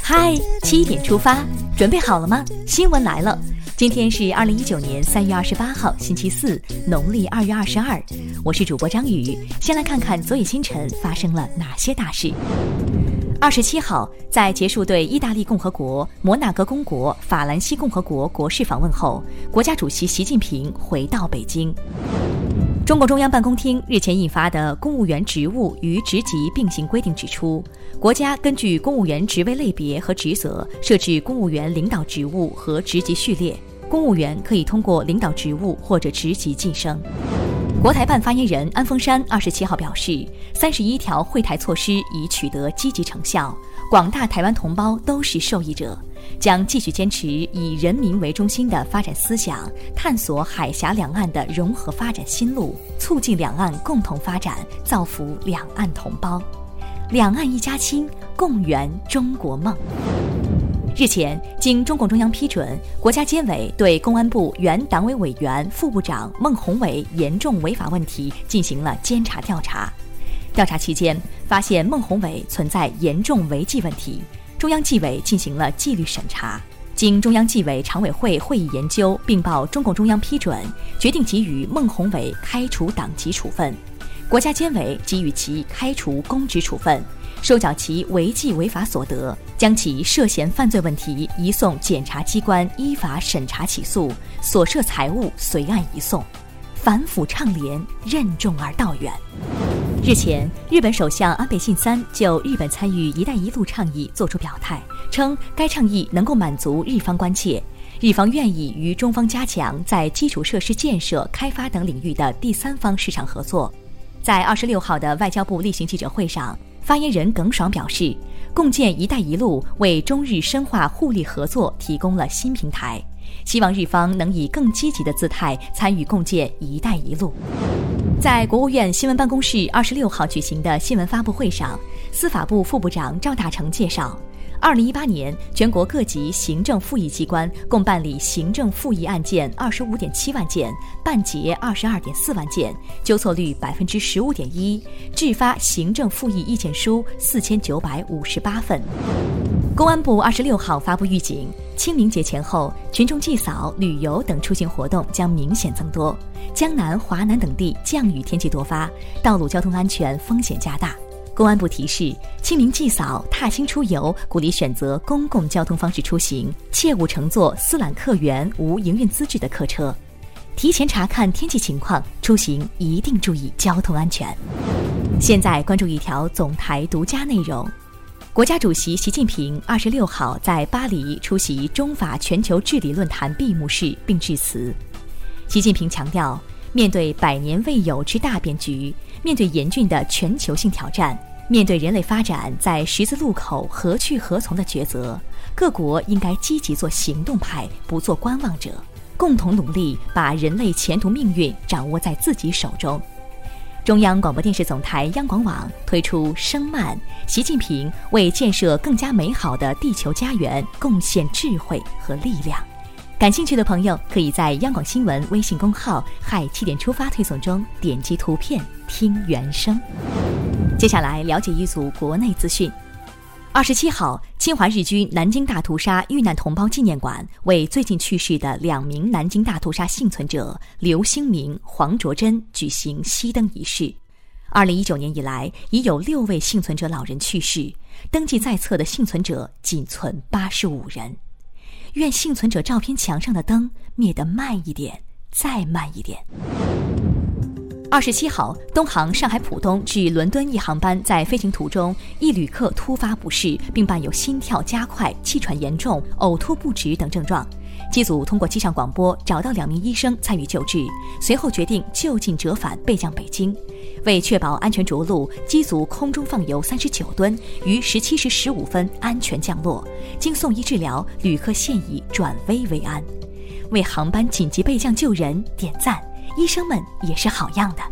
嗨，七点出发，准备好了吗？新闻来了，今天是二零一九年三月二十八号，星期四，农历二月二十二。我是主播张宇，先来看看昨夜星辰发生了哪些大事。二十七号，在结束对意大利共和国、摩纳哥公国、法兰西共和国国事访问后，国家主席习近平回到北京。中共中央办公厅日前印发的《公务员职务与职级并行规定》指出，国家根据公务员职位类别和职责设置公务员领导职务和职级序列，公务员可以通过领导职务或者职级晋升。国台办发言人安峰山二十七号表示，三十一条惠台措施已取得积极成效，广大台湾同胞都是受益者。将继续坚持以人民为中心的发展思想，探索海峡两岸的融合发展新路，促进两岸共同发展，造福两岸同胞。两岸一家亲，共圆中国梦。日前，经中共中央批准，国家监委对公安部原党委委员、副部长孟宏伟严重违法问题进行了监察调查。调查期间，发现孟宏伟存在严重违纪问题。中央纪委进行了纪律审查，经中央纪委常委会会议研究，并报中共中央批准，决定给予孟宏伟开除党籍处分，国家监委给予其开除公职处分，收缴其违纪违法所得，将其涉嫌犯罪问题移送检察机关依法审查起诉，所涉财物随案移送，反腐倡廉，任重而道远。日前，日本首相安倍晋三就日本参与“一带一路”倡议作出表态，称该倡议能够满足日方关切，日方愿意与中方加强在基础设施建设、开发等领域的第三方市场合作。在二十六号的外交部例行记者会上，发言人耿爽表示，共建“一带一路”为中日深化互利合作提供了新平台，希望日方能以更积极的姿态参与共建“一带一路”。在国务院新闻办公室二十六号举行的新闻发布会上，司法部副部长赵大成介绍，二零一八年全国各级行政复议机关共办理行政复议案件二十五点七万件，办结二十二点四万件，纠错率百分之十五点一，制发行政复议意见书四千九百五十八份。公安部二十六号发布预警，清明节前后，群众祭扫、旅游等出行活动将明显增多。江南、华南等地降雨天气多发，道路交通安全风险加大。公安部提示：清明祭扫、踏青出游，鼓励选择公共交通方式出行，切勿乘坐私揽客源、无营运资质的客车。提前查看天气情况，出行一定注意交通安全。现在关注一条总台独家内容。国家主席习近平二十六号在巴黎出席中法全球治理论坛闭幕式并致辞。习近平强调，面对百年未有之大变局，面对严峻的全球性挑战，面对人类发展在十字路口何去何从的抉择，各国应该积极做行动派，不做观望者，共同努力把人类前途命运掌握在自己手中。中央广播电视总台央广网推出“声漫”，习近平为建设更加美好的地球家园贡献智慧和力量。感兴趣的朋友可以在央广新闻微信公号“嗨七点出发”推送中点击图片听原声。接下来了解一组国内资讯。二十七号，侵华日军南京大屠杀遇难同胞纪念馆为最近去世的两名南京大屠杀幸存者刘兴明、黄卓珍举行熄灯仪式。二零一九年以来，已有六位幸存者老人去世，登记在册的幸存者仅存八十五人。愿幸存者照片墙上的灯灭得慢一点，再慢一点。二十七号，东航上海浦东至伦敦一航班在飞行途中，一旅客突发不适，并伴有心跳加快、气喘严重、呕吐不止等症状。机组通过机上广播找到两名医生参与救治，随后决定就近折返备降北京。为确保安全着陆，机组空中放油三十九吨，于十七时十五分安全降落。经送医治疗，旅客现已转危为安。为航班紧急备降救人点赞。医生们也是好样的。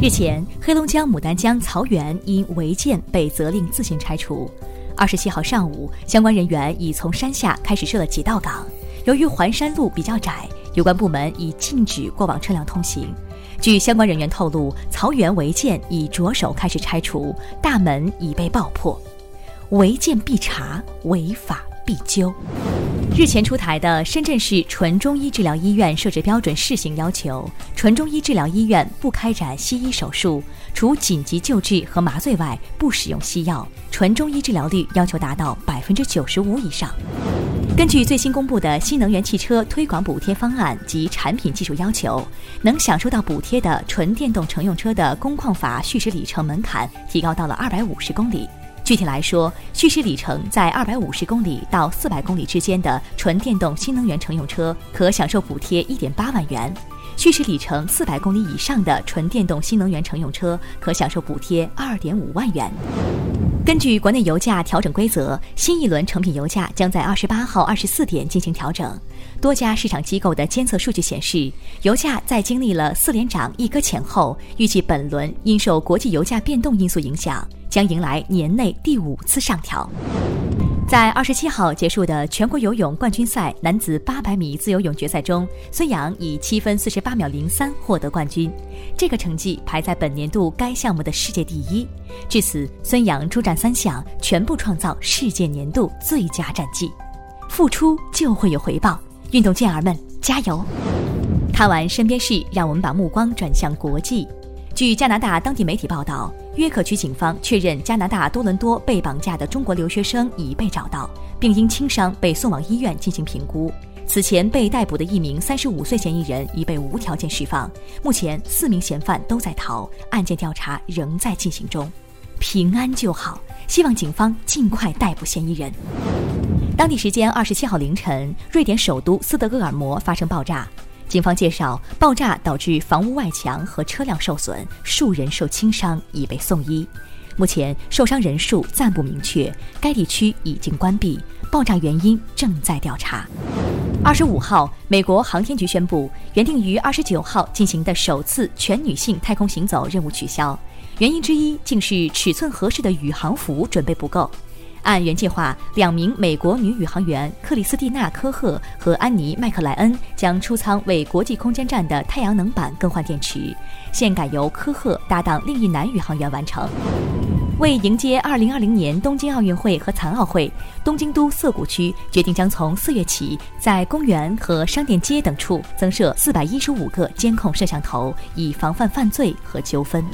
日前，黑龙江牡丹江曹园因违建被责令自行拆除。二十七号上午，相关人员已从山下开始设了几道岗。由于环山路比较窄，有关部门已禁止过往车辆通行。据相关人员透露，曹园违建已着手开始拆除，大门已被爆破。违建必查，违法必究。日前出台的《深圳市纯中医治疗医院设置标准试行》要求，纯中医治疗医院不开展西医手术，除紧急救治和麻醉外，不使用西药。纯中医治疗率要求达到百分之九十五以上。根据最新公布的新能源汽车推广补贴方案及产品技术要求，能享受到补贴的纯电动乘用车的工况法续时里程门槛提高到了二百五十公里。具体来说，续时里程在二百五十公里到四百公里之间的纯电动新能源乘用车可享受补贴一点八万元；续时里程四百公里以上的纯电动新能源乘用车可享受补贴二点五万元。根据国内油价调整规则，新一轮成品油价将在二十八号二十四点进行调整。多家市场机构的监测数据显示，油价在经历了四连涨一搁浅后，预计本轮因受国际油价变动因素影响，将迎来年内第五次上调。在二十七号结束的全国游泳冠军赛男子八百米自由泳决赛中，孙杨以七分四十八秒零三获得冠军，这个成绩排在本年度该项目的世界第一。至此，孙杨出战三项，全部创造世界年度最佳战绩。付出就会有回报，运动健儿们加油！看完身边事，让我们把目光转向国际。据加拿大当地媒体报道。约克区警方确认，加拿大多伦多被绑架的中国留学生已被找到，并因轻伤被送往医院进行评估。此前被逮捕的一名三十五岁嫌疑人已被无条件释放。目前，四名嫌犯都在逃，案件调查仍在进行中。平安就好，希望警方尽快逮捕嫌疑人。当地时间二十七号凌晨，瑞典首都斯德哥尔摩发生爆炸。警方介绍，爆炸导致房屋外墙和车辆受损，数人受轻伤，已被送医。目前受伤人数暂不明确，该地区已经关闭，爆炸原因正在调查。二十五号，美国航天局宣布，原定于二十九号进行的首次全女性太空行走任务取消，原因之一竟是尺寸合适的宇航服准备不够。按原计划，两名美国女宇航员克里斯蒂娜·科赫和安妮·麦克莱恩将出舱为国际空间站的太阳能板更换电池，现改由科赫搭档另一男宇航员完成。为迎接2020年东京奥运会和残奥会，东京都涩谷区决定将从四月起，在公园和商店街等处增设415个监控摄像头，以防范犯罪和纠纷。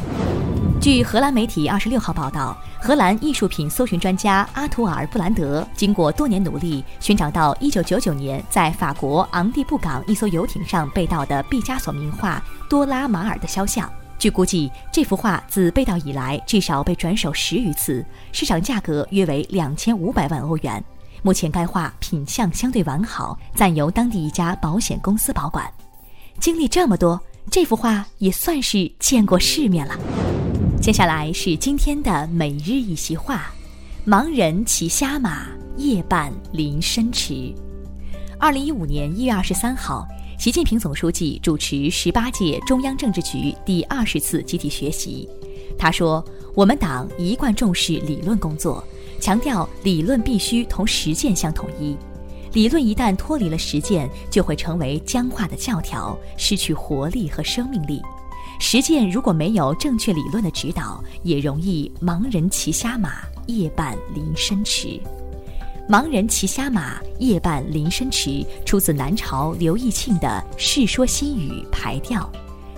据荷兰媒体二十六号报道，荷兰艺术品搜寻专家阿图尔·布兰德经过多年努力，寻找到一九九九年在法国昂蒂布港一艘游艇上被盗的毕加索名画《多拉马尔》的肖像。据估计，这幅画自被盗以来至少被转手十余次，市场价格约为两千五百万欧元。目前，该画品相相对完好，暂由当地一家保险公司保管。经历这么多，这幅画也算是见过世面了。接下来是今天的每日一席话：盲人骑瞎马，夜半临深池。二零一五年一月二十三号，习近平总书记主持十八届中央政治局第二十次集体学习。他说：“我们党一贯重视理论工作，强调理论必须同实践相统一。理论一旦脱离了实践，就会成为僵化的教条，失去活力和生命力。”实践如果没有正确理论的指导，也容易盲人骑瞎马，夜半临深池。盲人骑瞎马，夜半临深池，出自南朝刘义庆的《世说新语·排调》，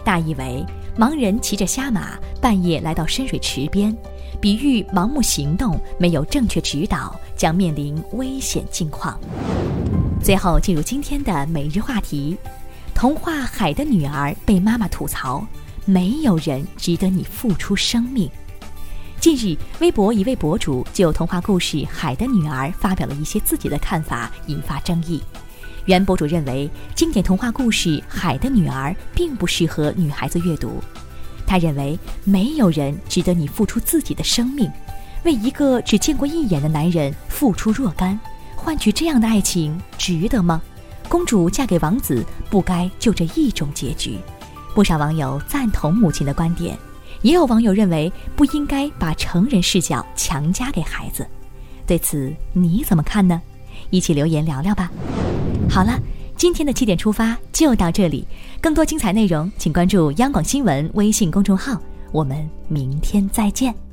大意为：盲人骑着瞎马，半夜来到深水池边，比喻盲目行动，没有正确指导，将面临危险境况。最后进入今天的每日话题：童话《海的女儿》被妈妈吐槽。没有人值得你付出生命。近日，微博一位博主就童话故事《海的女儿》发表了一些自己的看法，引发争议。原博主认为，经典童话故事《海的女儿》并不适合女孩子阅读。他认为，没有人值得你付出自己的生命，为一个只见过一眼的男人付出若干，换取这样的爱情，值得吗？公主嫁给王子，不该就这一种结局。不少网友赞同母亲的观点，也有网友认为不应该把成人视角强加给孩子。对此你怎么看呢？一起留言聊聊吧。好了，今天的七点出发就到这里，更多精彩内容请关注央广新闻微信公众号。我们明天再见。